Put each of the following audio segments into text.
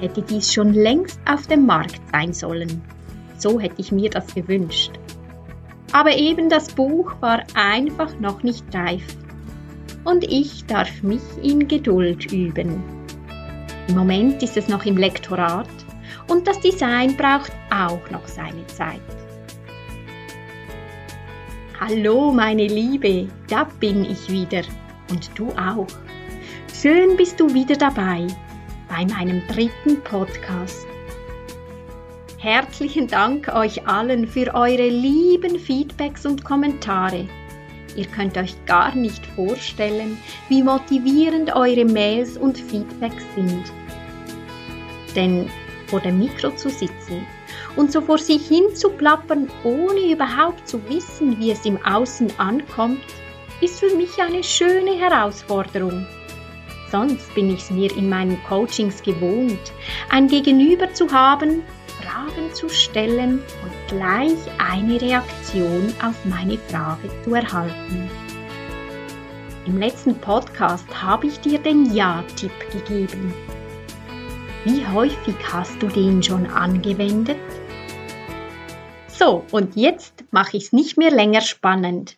hätte dies schon längst auf dem Markt sein sollen. So hätte ich mir das gewünscht. Aber eben das Buch war einfach noch nicht reif. Und ich darf mich in Geduld üben. Im Moment ist es noch im Lektorat und das Design braucht auch noch seine Zeit. Hallo meine Liebe, da bin ich wieder und du auch. Schön bist du wieder dabei bei meinem dritten Podcast. Herzlichen Dank euch allen für eure lieben Feedbacks und Kommentare. Ihr könnt euch gar nicht vorstellen, wie motivierend eure Mails und Feedbacks sind. Denn vor dem Mikro zu sitzen und so vor sich hin zu plappern, ohne überhaupt zu wissen, wie es im Außen ankommt, ist für mich eine schöne Herausforderung. Sonst bin ich es mir in meinen Coachings gewohnt, ein Gegenüber zu haben, Fragen zu stellen und gleich eine Reaktion auf meine Frage zu erhalten. Im letzten Podcast habe ich dir den Ja-Tipp gegeben. Wie häufig hast du den schon angewendet? So, und jetzt mache ich es nicht mehr länger spannend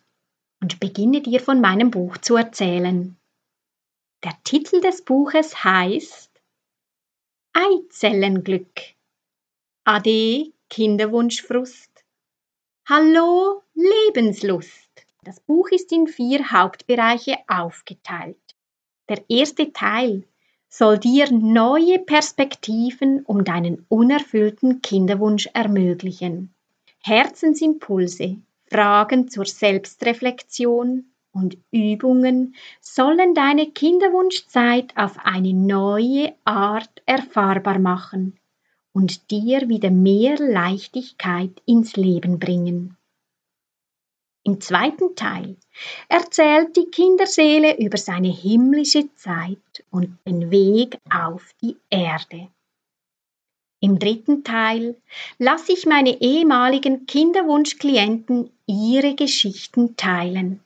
und beginne dir von meinem Buch zu erzählen. Der Titel des Buches heißt Eizellenglück. Ade Kinderwunschfrust. Hallo Lebenslust. Das Buch ist in vier Hauptbereiche aufgeteilt. Der erste Teil soll dir neue Perspektiven um deinen unerfüllten Kinderwunsch ermöglichen. Herzensimpulse, Fragen zur Selbstreflexion, und Übungen sollen deine Kinderwunschzeit auf eine neue Art erfahrbar machen und dir wieder mehr Leichtigkeit ins Leben bringen. Im zweiten Teil erzählt die Kinderseele über seine himmlische Zeit und den Weg auf die Erde. Im dritten Teil lasse ich meine ehemaligen Kinderwunschklienten ihre Geschichten teilen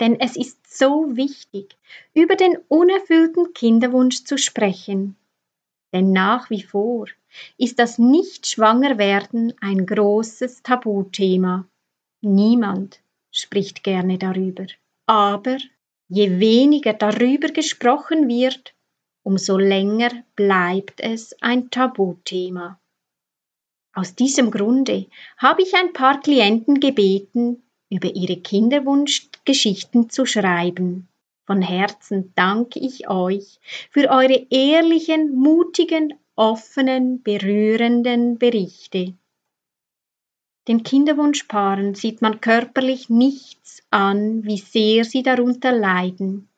denn es ist so wichtig, über den unerfüllten Kinderwunsch zu sprechen. Denn nach wie vor ist das Nicht-Schwangerwerden ein großes Tabuthema. Niemand spricht gerne darüber. Aber je weniger darüber gesprochen wird, umso länger bleibt es ein Tabuthema. Aus diesem Grunde habe ich ein paar Klienten gebeten, über ihre Kinderwunschgeschichten zu schreiben. Von Herzen danke ich euch für eure ehrlichen, mutigen, offenen, berührenden Berichte. Den Kinderwunschpaaren sieht man körperlich nichts an, wie sehr sie darunter leiden.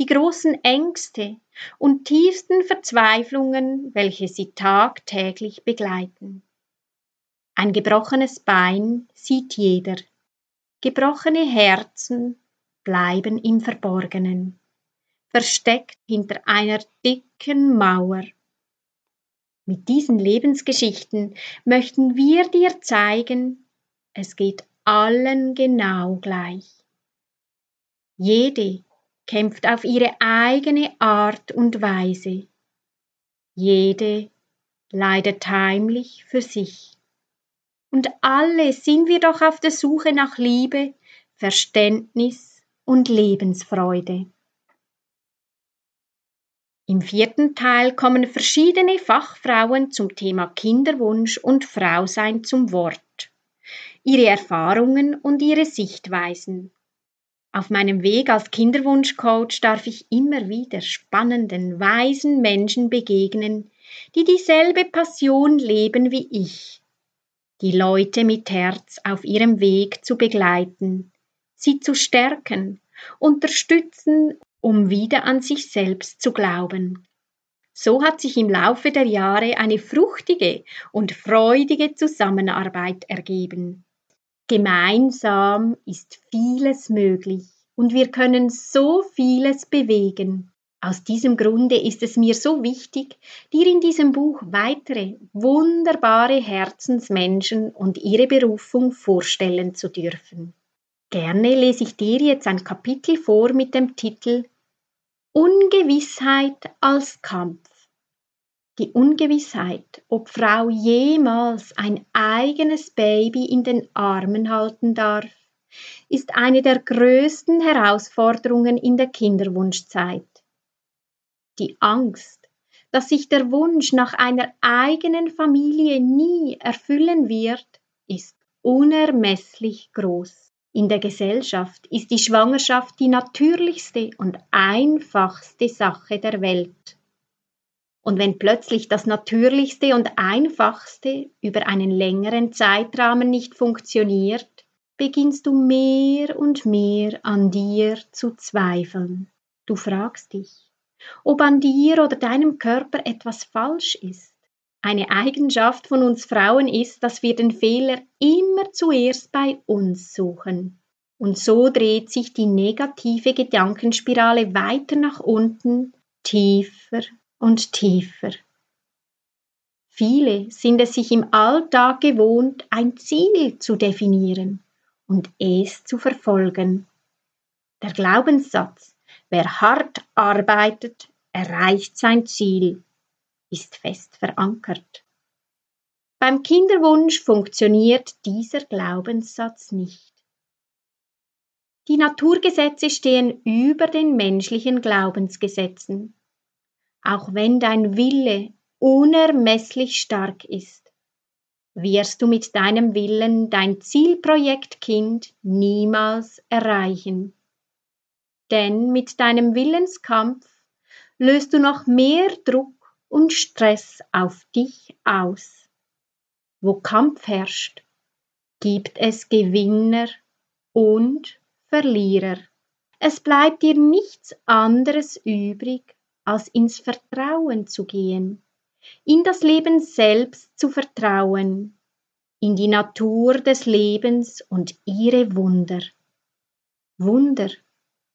Die großen Ängste und tiefsten Verzweiflungen, welche sie tagtäglich begleiten. Ein gebrochenes Bein sieht jeder, Gebrochene Herzen bleiben im Verborgenen, versteckt hinter einer dicken Mauer. Mit diesen Lebensgeschichten möchten wir dir zeigen, es geht allen genau gleich. Jede kämpft auf ihre eigene Art und Weise. Jede leidet heimlich für sich. Und alle sind wir doch auf der Suche nach Liebe, Verständnis und Lebensfreude. Im vierten Teil kommen verschiedene Fachfrauen zum Thema Kinderwunsch und Frausein zum Wort, ihre Erfahrungen und ihre Sichtweisen. Auf meinem Weg als Kinderwunschcoach darf ich immer wieder spannenden, weisen Menschen begegnen, die dieselbe Passion leben wie ich die Leute mit Herz auf ihrem Weg zu begleiten, sie zu stärken, unterstützen, um wieder an sich selbst zu glauben. So hat sich im Laufe der Jahre eine fruchtige und freudige Zusammenarbeit ergeben. Gemeinsam ist vieles möglich und wir können so vieles bewegen. Aus diesem Grunde ist es mir so wichtig, dir in diesem Buch weitere wunderbare Herzensmenschen und ihre Berufung vorstellen zu dürfen. Gerne lese ich dir jetzt ein Kapitel vor mit dem Titel Ungewissheit als Kampf. Die Ungewissheit, ob Frau jemals ein eigenes Baby in den Armen halten darf, ist eine der größten Herausforderungen in der Kinderwunschzeit. Die Angst, dass sich der Wunsch nach einer eigenen Familie nie erfüllen wird, ist unermesslich groß. In der Gesellschaft ist die Schwangerschaft die natürlichste und einfachste Sache der Welt. Und wenn plötzlich das Natürlichste und Einfachste über einen längeren Zeitrahmen nicht funktioniert, beginnst du mehr und mehr an dir zu zweifeln. Du fragst dich, ob an dir oder deinem Körper etwas falsch ist. Eine Eigenschaft von uns Frauen ist, dass wir den Fehler immer zuerst bei uns suchen. Und so dreht sich die negative Gedankenspirale weiter nach unten, tiefer und tiefer. Viele sind es sich im Alltag gewohnt, ein Ziel zu definieren und es zu verfolgen. Der Glaubenssatz, wer hart arbeitet, erreicht sein Ziel, ist fest verankert. Beim Kinderwunsch funktioniert dieser Glaubenssatz nicht. Die Naturgesetze stehen über den menschlichen Glaubensgesetzen auch wenn dein Wille unermesslich stark ist, wirst du mit deinem Willen dein Zielprojekt Kind niemals erreichen. Denn mit deinem Willenskampf löst du noch mehr Druck und Stress auf dich aus. Wo Kampf herrscht, gibt es Gewinner und Verlierer. Es bleibt dir nichts anderes übrig, als ins Vertrauen zu gehen, in das Leben selbst zu vertrauen, in die Natur des Lebens und ihre Wunder. Wunder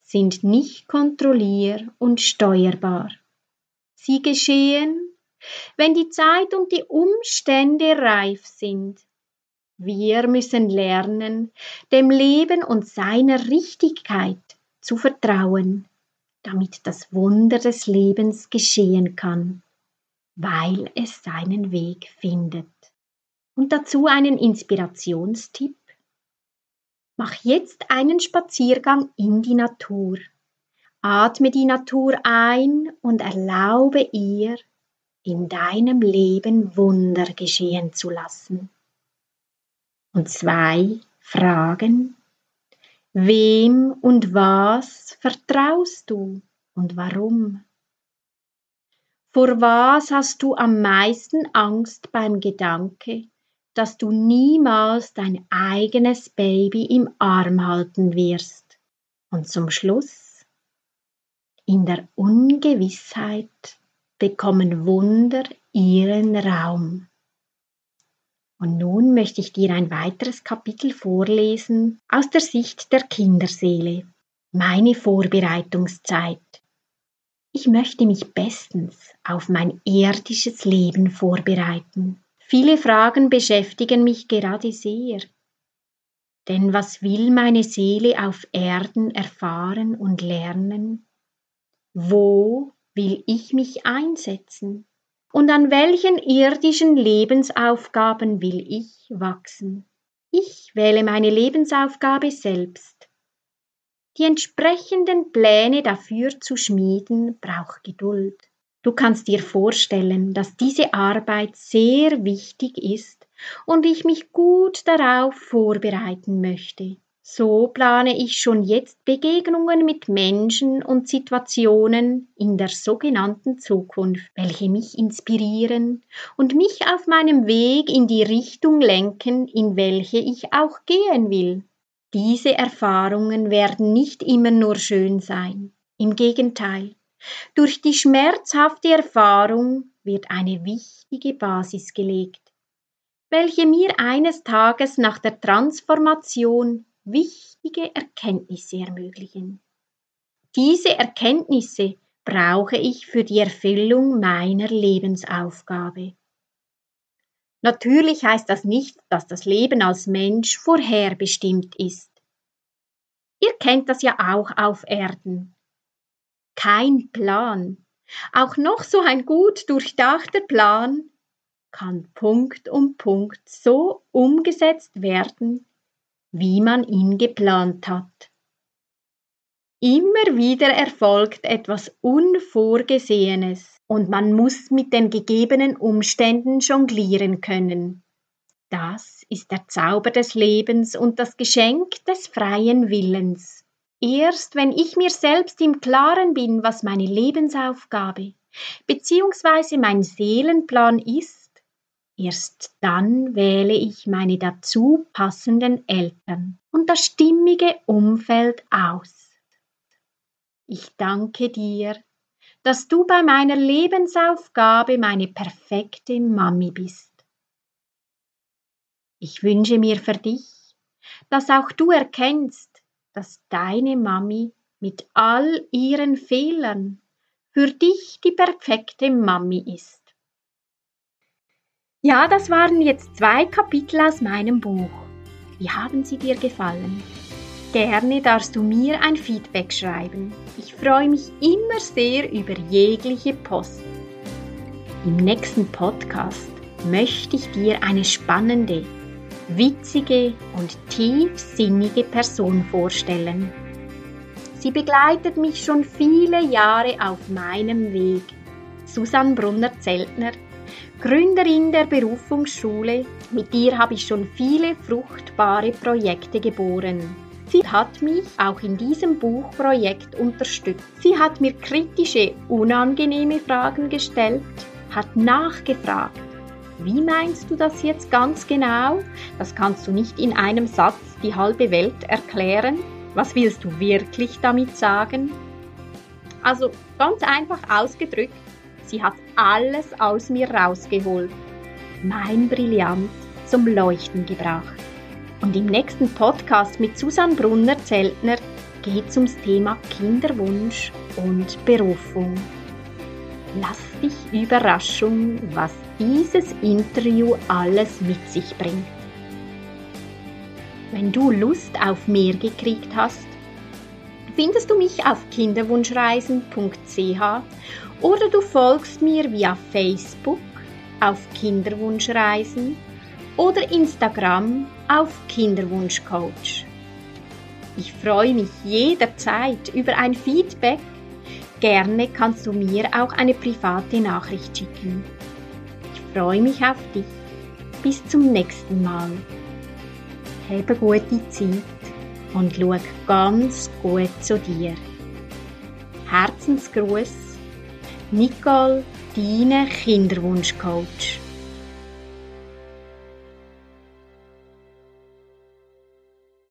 sind nicht kontrollier- und steuerbar. Sie geschehen, wenn die Zeit und die Umstände reif sind. Wir müssen lernen, dem Leben und seiner Richtigkeit zu vertrauen damit das Wunder des Lebens geschehen kann, weil es seinen Weg findet. Und dazu einen Inspirationstipp. Mach jetzt einen Spaziergang in die Natur. Atme die Natur ein und erlaube ihr, in deinem Leben Wunder geschehen zu lassen. Und zwei Fragen Wem und was vertraust du und warum? Vor was hast du am meisten Angst beim Gedanke, dass du niemals dein eigenes Baby im Arm halten wirst? Und zum Schluss, in der Ungewissheit bekommen Wunder ihren Raum. Und nun möchte ich dir ein weiteres Kapitel vorlesen aus der Sicht der Kinderseele. Meine Vorbereitungszeit. Ich möchte mich bestens auf mein irdisches Leben vorbereiten. Viele Fragen beschäftigen mich gerade sehr. Denn was will meine Seele auf Erden erfahren und lernen? Wo will ich mich einsetzen? Und an welchen irdischen Lebensaufgaben will ich wachsen? Ich wähle meine Lebensaufgabe selbst. Die entsprechenden Pläne dafür zu schmieden braucht Geduld. Du kannst dir vorstellen, dass diese Arbeit sehr wichtig ist und ich mich gut darauf vorbereiten möchte. So plane ich schon jetzt Begegnungen mit Menschen und Situationen in der sogenannten Zukunft, welche mich inspirieren und mich auf meinem Weg in die Richtung lenken, in welche ich auch gehen will. Diese Erfahrungen werden nicht immer nur schön sein. Im Gegenteil, Durch die schmerzhafte Erfahrung wird eine wichtige Basis gelegt, welche mir eines Tages nach der Transformation wichtige Erkenntnisse ermöglichen. Diese Erkenntnisse brauche ich für die Erfüllung meiner Lebensaufgabe. Natürlich heißt das nicht, dass das Leben als Mensch vorherbestimmt ist. Ihr kennt das ja auch auf Erden. Kein Plan, auch noch so ein gut durchdachter Plan, kann Punkt um Punkt so umgesetzt werden, wie man ihn geplant hat. Immer wieder erfolgt etwas Unvorgesehenes und man muss mit den gegebenen Umständen jonglieren können. Das ist der Zauber des Lebens und das Geschenk des freien Willens. Erst wenn ich mir selbst im Klaren bin, was meine Lebensaufgabe bzw. mein Seelenplan ist, erst dann wähle ich meine dazu passenden Eltern und das stimmige Umfeld aus. Ich danke dir, dass du bei meiner Lebensaufgabe meine perfekte Mami bist. Ich wünsche mir für dich, dass auch du erkennst, dass deine Mami mit all ihren Fehlern für dich die perfekte Mami ist. Ja, das waren jetzt zwei Kapitel aus meinem Buch. Wie haben sie dir gefallen? Gerne darfst du mir ein Feedback schreiben. Ich freue mich immer sehr über jegliche Post. Im nächsten Podcast möchte ich dir eine spannende, witzige und tiefsinnige Person vorstellen. Sie begleitet mich schon viele Jahre auf meinem Weg. Susanne Brunner-Zeltner, Gründerin der Berufungsschule, mit ihr habe ich schon viele fruchtbare Projekte geboren. Sie hat mich auch in diesem Buchprojekt unterstützt. Sie hat mir kritische, unangenehme Fragen gestellt, hat nachgefragt. Wie meinst du das jetzt ganz genau? Das kannst du nicht in einem Satz die halbe Welt erklären. Was willst du wirklich damit sagen? Also ganz einfach ausgedrückt, sie hat alles aus mir rausgeholt, mein Brillant zum Leuchten gebracht. Und im nächsten Podcast mit Susanne Brunner-Zeltner geht es ums Thema Kinderwunsch und Berufung. Lass dich Überraschung, was dieses Interview alles mit sich bringt. Wenn du Lust auf mehr gekriegt hast, findest du mich auf kinderwunschreisen.ch oder du folgst mir via Facebook auf Kinderwunschreisen oder Instagram auf Kinderwunschcoach. Ich freue mich jederzeit über ein Feedback. Gerne kannst du mir auch eine private Nachricht schicken. Ich freue mich auf dich. Bis zum nächsten Mal. Habe gute Zeit und schau ganz gut zu dir. Herzensgruß, Nicole, deine Kinderwunschcoach.